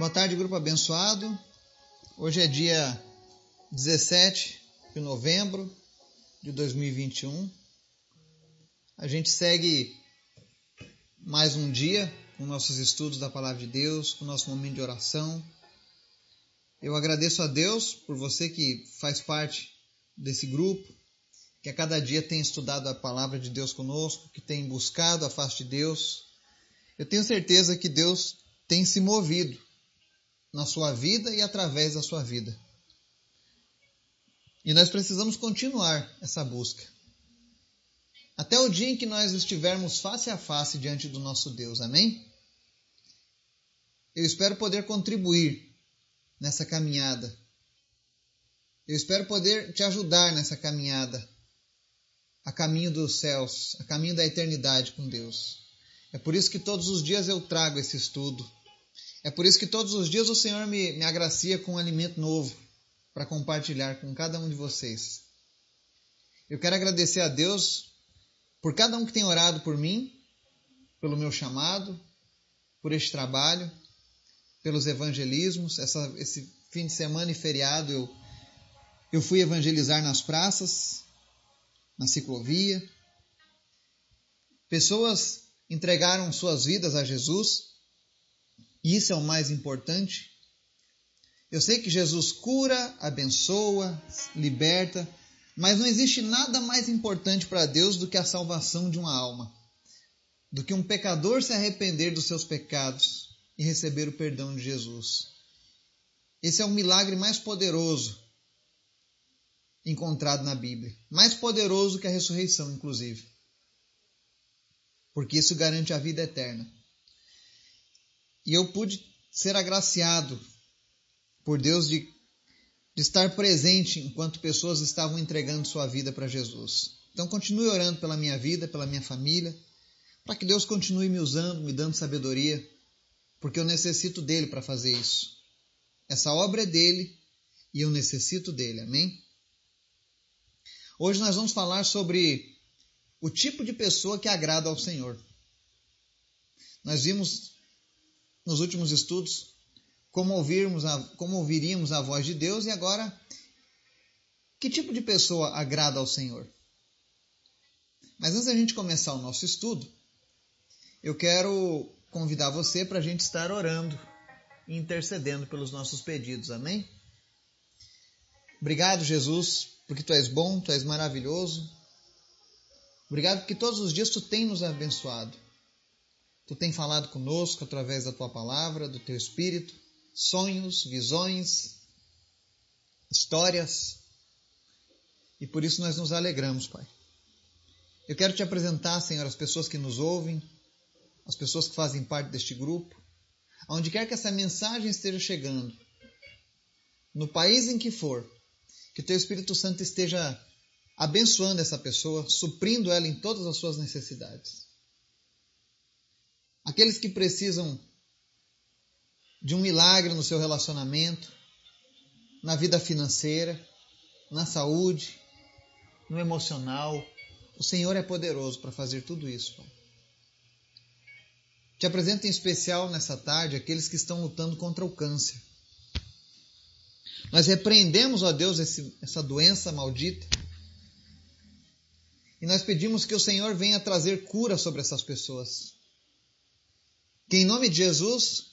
Boa tarde, grupo abençoado. Hoje é dia 17 de novembro de 2021. A gente segue mais um dia com nossos estudos da palavra de Deus, com nosso momento de oração. Eu agradeço a Deus por você que faz parte desse grupo, que a cada dia tem estudado a palavra de Deus conosco, que tem buscado a face de Deus. Eu tenho certeza que Deus tem se movido na sua vida e através da sua vida. E nós precisamos continuar essa busca. Até o dia em que nós estivermos face a face diante do nosso Deus. Amém? Eu espero poder contribuir nessa caminhada. Eu espero poder te ajudar nessa caminhada a caminho dos céus, a caminho da eternidade com Deus. É por isso que todos os dias eu trago esse estudo é por isso que todos os dias o Senhor me, me agracia com um alimento novo para compartilhar com cada um de vocês. Eu quero agradecer a Deus por cada um que tem orado por mim, pelo meu chamado, por este trabalho, pelos evangelismos. Essa, esse fim de semana e feriado eu, eu fui evangelizar nas praças, na ciclovia. Pessoas entregaram suas vidas a Jesus e isso é o mais importante. Eu sei que Jesus cura, abençoa, liberta, mas não existe nada mais importante para Deus do que a salvação de uma alma, do que um pecador se arrepender dos seus pecados e receber o perdão de Jesus. Esse é o milagre mais poderoso encontrado na Bíblia, mais poderoso que a ressurreição, inclusive, porque isso garante a vida eterna. E eu pude ser agraciado por Deus de, de estar presente enquanto pessoas estavam entregando sua vida para Jesus. Então continue orando pela minha vida, pela minha família, para que Deus continue me usando, me dando sabedoria, porque eu necessito dele para fazer isso. Essa obra é dele e eu necessito dele. Amém? Hoje nós vamos falar sobre o tipo de pessoa que agrada ao Senhor. Nós vimos nos últimos estudos como, ouvirmos a, como ouviríamos a voz de Deus e agora que tipo de pessoa agrada ao Senhor? Mas antes da gente começar o nosso estudo, eu quero convidar você para a gente estar orando e intercedendo pelos nossos pedidos, amém? Obrigado, Jesus, porque tu és bom, tu és maravilhoso. Obrigado porque todos os dias tu tem nos abençoado. Tu tem falado conosco através da tua palavra, do teu espírito, sonhos, visões, histórias. E por isso nós nos alegramos, Pai. Eu quero te apresentar, Senhor, as pessoas que nos ouvem, as pessoas que fazem parte deste grupo, aonde quer que essa mensagem esteja chegando, no país em que for, que o teu Espírito Santo esteja abençoando essa pessoa, suprindo ela em todas as suas necessidades aqueles que precisam de um milagre no seu relacionamento, na vida financeira, na saúde, no emocional. O Senhor é poderoso para fazer tudo isso. Pai. Te apresento em especial nessa tarde aqueles que estão lutando contra o câncer. Nós repreendemos, ó Deus, esse, essa doença maldita. E nós pedimos que o Senhor venha trazer cura sobre essas pessoas. Que em nome de Jesus,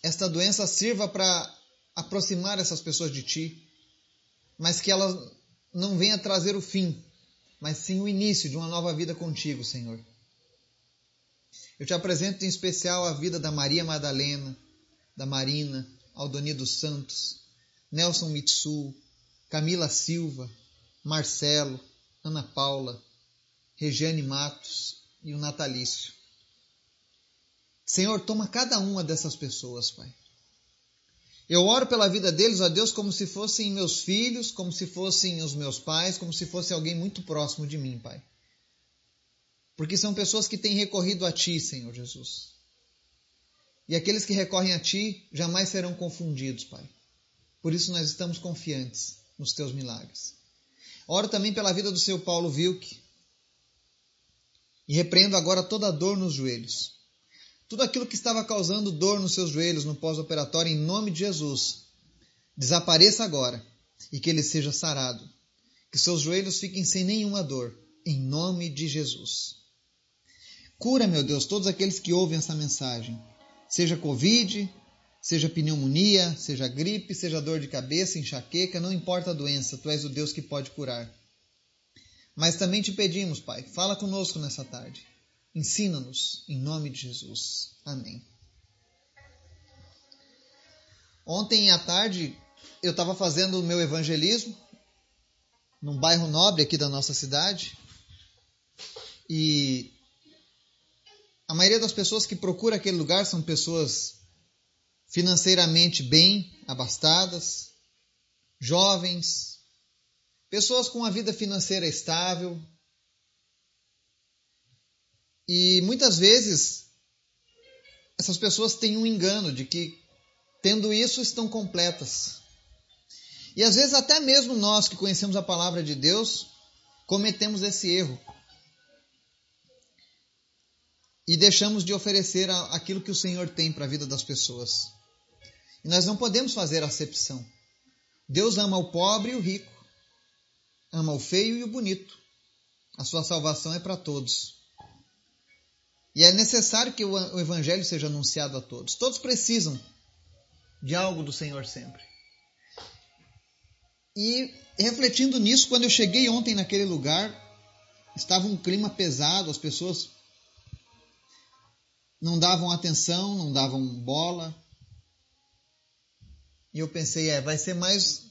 esta doença sirva para aproximar essas pessoas de Ti, mas que ela não venha trazer o fim, mas sim o início de uma nova vida contigo, Senhor. Eu te apresento em especial a vida da Maria Madalena, da Marina, Aldoni dos Santos, Nelson Mitsu, Camila Silva, Marcelo, Ana Paula, Regiane Matos e o Natalício. Senhor, toma cada uma dessas pessoas, Pai. Eu oro pela vida deles, ó Deus, como se fossem meus filhos, como se fossem os meus pais, como se fosse alguém muito próximo de mim, Pai. Porque são pessoas que têm recorrido a Ti, Senhor Jesus. E aqueles que recorrem a Ti jamais serão confundidos, Pai. Por isso nós estamos confiantes nos Teus milagres. Oro também pela vida do seu Paulo Vilk. E repreendo agora toda dor nos joelhos tudo aquilo que estava causando dor nos seus joelhos no pós-operatório, em nome de Jesus, desapareça agora e que ele seja sarado. Que seus joelhos fiquem sem nenhuma dor, em nome de Jesus. Cura, meu Deus, todos aqueles que ouvem essa mensagem, seja Covid, seja pneumonia, seja gripe, seja dor de cabeça, enxaqueca, não importa a doença, tu és o Deus que pode curar. Mas também te pedimos, Pai, fala conosco nessa tarde. Ensina-nos, em nome de Jesus. Amém. Ontem à tarde eu estava fazendo o meu evangelismo num bairro nobre aqui da nossa cidade e a maioria das pessoas que procura aquele lugar são pessoas financeiramente bem abastadas, jovens, pessoas com uma vida financeira estável, e muitas vezes essas pessoas têm um engano de que, tendo isso, estão completas. E às vezes, até mesmo nós que conhecemos a palavra de Deus, cometemos esse erro. E deixamos de oferecer aquilo que o Senhor tem para a vida das pessoas. E nós não podemos fazer acepção. Deus ama o pobre e o rico, ama o feio e o bonito. A sua salvação é para todos. E é necessário que o Evangelho seja anunciado a todos. Todos precisam de algo do Senhor sempre. E refletindo nisso, quando eu cheguei ontem naquele lugar, estava um clima pesado, as pessoas não davam atenção, não davam bola. E eu pensei, é, vai ser mais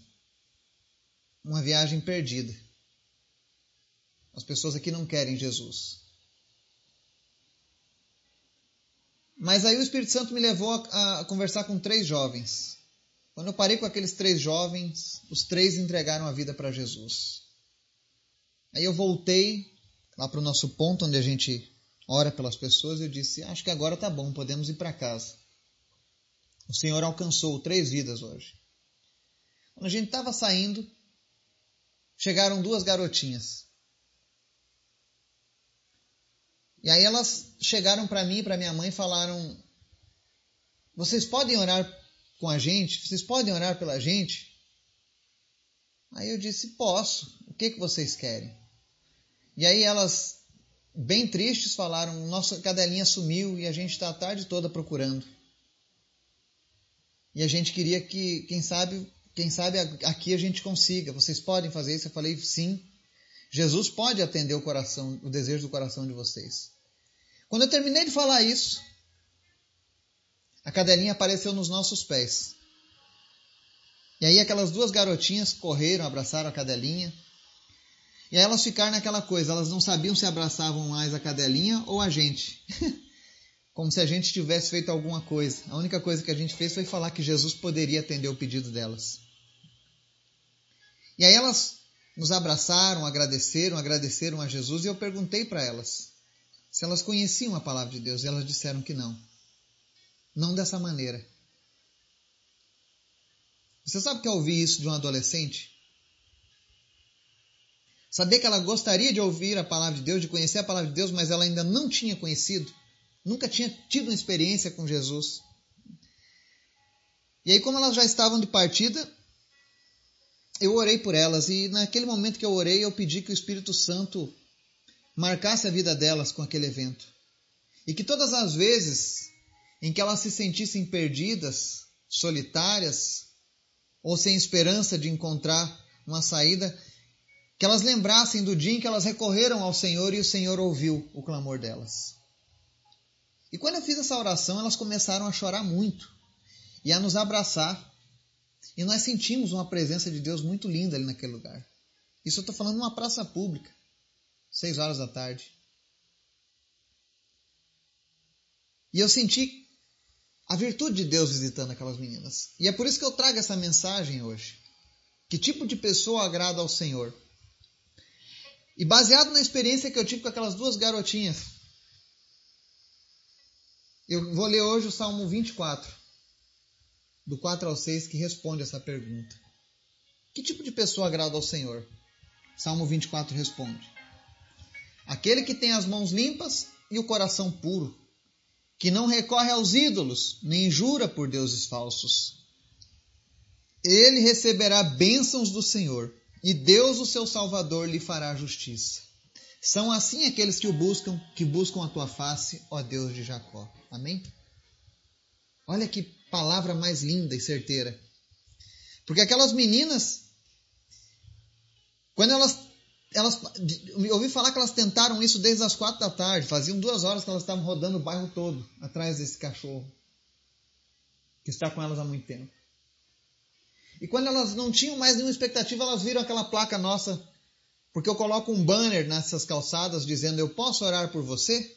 uma viagem perdida. As pessoas aqui não querem Jesus. Mas aí o Espírito Santo me levou a, a, conversar com três jovens. Quando eu parei com aqueles três jovens, os três entregaram a vida para Jesus. Aí eu voltei lá para o nosso ponto onde a gente ora pelas pessoas e eu disse: Acho que agora tá bom, podemos ir para casa. O Senhor alcançou três vidas hoje. Quando a gente estava saindo, chegaram duas garotinhas. E aí elas chegaram para mim e para minha mãe e falaram: Vocês podem orar com a gente? Vocês podem orar pela gente? Aí eu disse: Posso. O que, que vocês querem? E aí elas, bem tristes, falaram: Nossa cadelinha sumiu e a gente está a tarde toda procurando. E a gente queria que, quem sabe, quem sabe aqui a gente consiga. Vocês podem fazer isso? Eu falei: Sim. Jesus pode atender o coração, o desejo do coração de vocês. Quando eu terminei de falar isso, a cadelinha apareceu nos nossos pés. E aí aquelas duas garotinhas correram, abraçaram a cadelinha. E aí elas ficaram naquela coisa, elas não sabiam se abraçavam mais a cadelinha ou a gente. Como se a gente tivesse feito alguma coisa. A única coisa que a gente fez foi falar que Jesus poderia atender o pedido delas. E aí elas nos abraçaram, agradeceram, agradeceram a Jesus e eu perguntei para elas: se elas conheciam a palavra de Deus, elas disseram que não. Não dessa maneira. Você sabe que eu ouvi isso de um adolescente? Saber que ela gostaria de ouvir a palavra de Deus, de conhecer a palavra de Deus, mas ela ainda não tinha conhecido, nunca tinha tido uma experiência com Jesus. E aí, como elas já estavam de partida, eu orei por elas, e naquele momento que eu orei, eu pedi que o Espírito Santo marcasse a vida delas com aquele evento. E que todas as vezes em que elas se sentissem perdidas, solitárias, ou sem esperança de encontrar uma saída, que elas lembrassem do dia em que elas recorreram ao Senhor e o Senhor ouviu o clamor delas. E quando eu fiz essa oração, elas começaram a chorar muito e a nos abraçar. E nós sentimos uma presença de Deus muito linda ali naquele lugar. Isso eu estou falando numa praça pública seis horas da tarde. E eu senti a virtude de Deus visitando aquelas meninas. E é por isso que eu trago essa mensagem hoje. Que tipo de pessoa agrada ao Senhor? E baseado na experiência que eu tive com aquelas duas garotinhas, eu vou ler hoje o Salmo 24, do 4 ao 6, que responde essa pergunta. Que tipo de pessoa agrada ao Senhor? Salmo 24 responde: Aquele que tem as mãos limpas e o coração puro, que não recorre aos ídolos, nem jura por deuses falsos. Ele receberá bênçãos do Senhor, e Deus, o seu Salvador, lhe fará justiça. São assim aqueles que o buscam, que buscam a tua face, ó Deus de Jacó. Amém? Olha que palavra mais linda e certeira. Porque aquelas meninas, quando elas elas, eu ouvi falar que elas tentaram isso desde as quatro da tarde. Faziam duas horas que elas estavam rodando o bairro todo atrás desse cachorro que está com elas há muito tempo. E quando elas não tinham mais nenhuma expectativa, elas viram aquela placa nossa, porque eu coloco um banner nessas calçadas dizendo: Eu posso orar por você?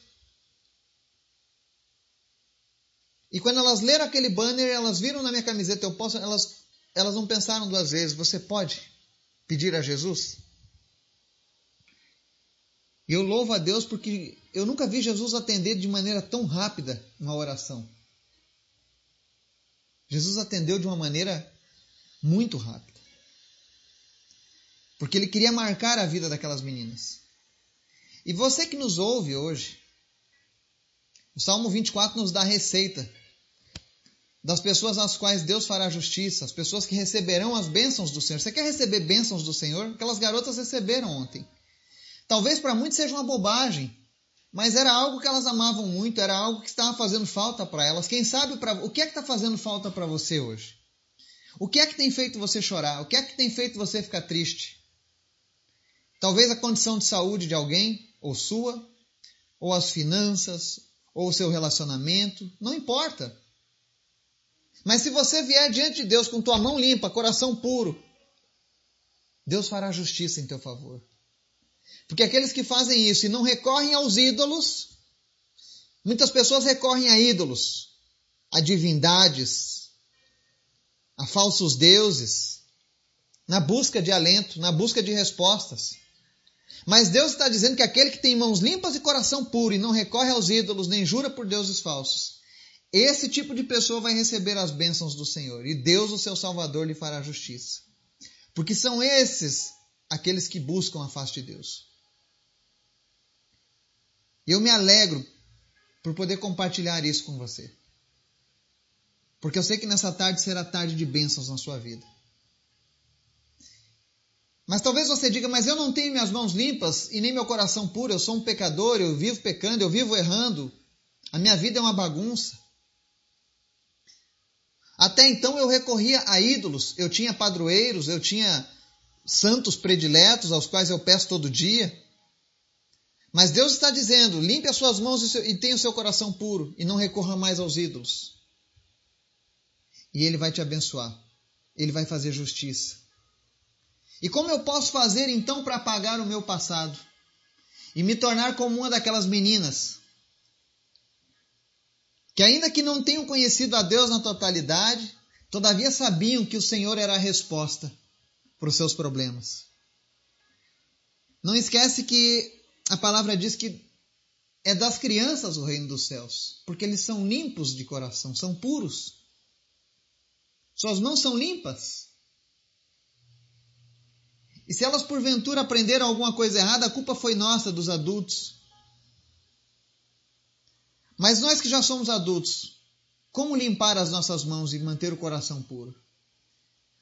E quando elas leram aquele banner, elas viram na minha camiseta: Eu posso. Elas, elas não pensaram duas vezes: Você pode pedir a Jesus? E eu louvo a Deus porque eu nunca vi Jesus atender de maneira tão rápida uma oração. Jesus atendeu de uma maneira muito rápida. Porque ele queria marcar a vida daquelas meninas. E você que nos ouve hoje, o Salmo 24 nos dá a receita das pessoas às quais Deus fará justiça, as pessoas que receberão as bênçãos do Senhor. Você quer receber bênçãos do Senhor? Aquelas garotas receberam ontem. Talvez para muitos seja uma bobagem, mas era algo que elas amavam muito, era algo que estava fazendo falta para elas. Quem sabe pra, o que é que está fazendo falta para você hoje? O que é que tem feito você chorar? O que é que tem feito você ficar triste? Talvez a condição de saúde de alguém, ou sua, ou as finanças, ou o seu relacionamento, não importa. Mas se você vier diante de Deus com tua mão limpa, coração puro, Deus fará justiça em teu favor. Porque aqueles que fazem isso e não recorrem aos ídolos, muitas pessoas recorrem a ídolos, a divindades, a falsos deuses, na busca de alento, na busca de respostas. Mas Deus está dizendo que aquele que tem mãos limpas e coração puro e não recorre aos ídolos nem jura por deuses falsos, esse tipo de pessoa vai receber as bênçãos do Senhor e Deus, o seu Salvador, lhe fará justiça. Porque são esses aqueles que buscam a face de Deus. E eu me alegro por poder compartilhar isso com você. Porque eu sei que nessa tarde será tarde de bênçãos na sua vida. Mas talvez você diga, mas eu não tenho minhas mãos limpas e nem meu coração puro, eu sou um pecador, eu vivo pecando, eu vivo errando, a minha vida é uma bagunça. Até então eu recorria a ídolos, eu tinha padroeiros, eu tinha santos prediletos aos quais eu peço todo dia. Mas Deus está dizendo: limpe as suas mãos e tenha o seu coração puro e não recorra mais aos ídolos. E Ele vai te abençoar. Ele vai fazer justiça. E como eu posso fazer então para apagar o meu passado e me tornar como uma daquelas meninas que, ainda que não tenham conhecido a Deus na totalidade, todavia sabiam que o Senhor era a resposta para os seus problemas? Não esquece que a palavra diz que é das crianças o reino dos céus, porque eles são limpos de coração, são puros. Suas mãos são limpas. E se elas porventura aprenderam alguma coisa errada, a culpa foi nossa, dos adultos. Mas nós que já somos adultos, como limpar as nossas mãos e manter o coração puro?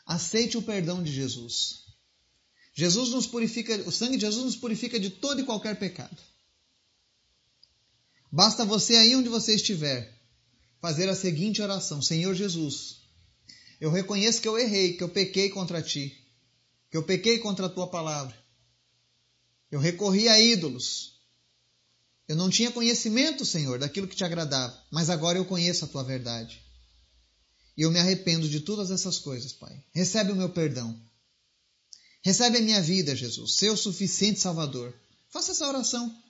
Aceite o perdão de Jesus. Jesus nos purifica, o sangue de Jesus nos purifica de todo e qualquer pecado. Basta você aí onde você estiver fazer a seguinte oração: Senhor Jesus, eu reconheço que eu errei, que eu pequei contra ti, que eu pequei contra a tua palavra. Eu recorri a ídolos. Eu não tinha conhecimento, Senhor, daquilo que te agradava, mas agora eu conheço a tua verdade. E eu me arrependo de todas essas coisas, Pai. Recebe o meu perdão. Recebe a minha vida, Jesus, seu suficiente Salvador. Faça essa oração.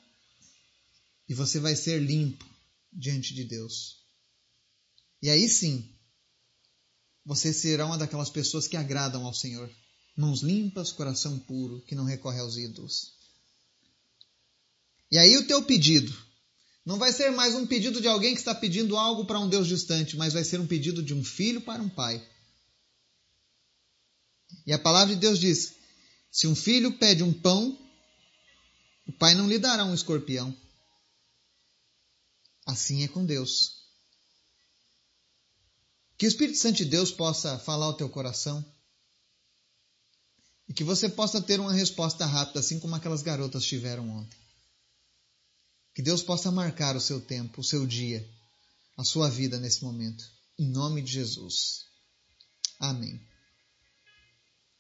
E você vai ser limpo diante de Deus. E aí sim, você será uma daquelas pessoas que agradam ao Senhor. Mãos limpas, coração puro, que não recorre aos ídolos. E aí o teu pedido não vai ser mais um pedido de alguém que está pedindo algo para um Deus distante, mas vai ser um pedido de um filho para um pai. E a palavra de Deus diz: se um filho pede um pão, o pai não lhe dará um escorpião. Assim é com Deus. Que o Espírito Santo de Deus possa falar ao teu coração e que você possa ter uma resposta rápida, assim como aquelas garotas tiveram ontem. Que Deus possa marcar o seu tempo, o seu dia, a sua vida nesse momento. Em nome de Jesus. Amém.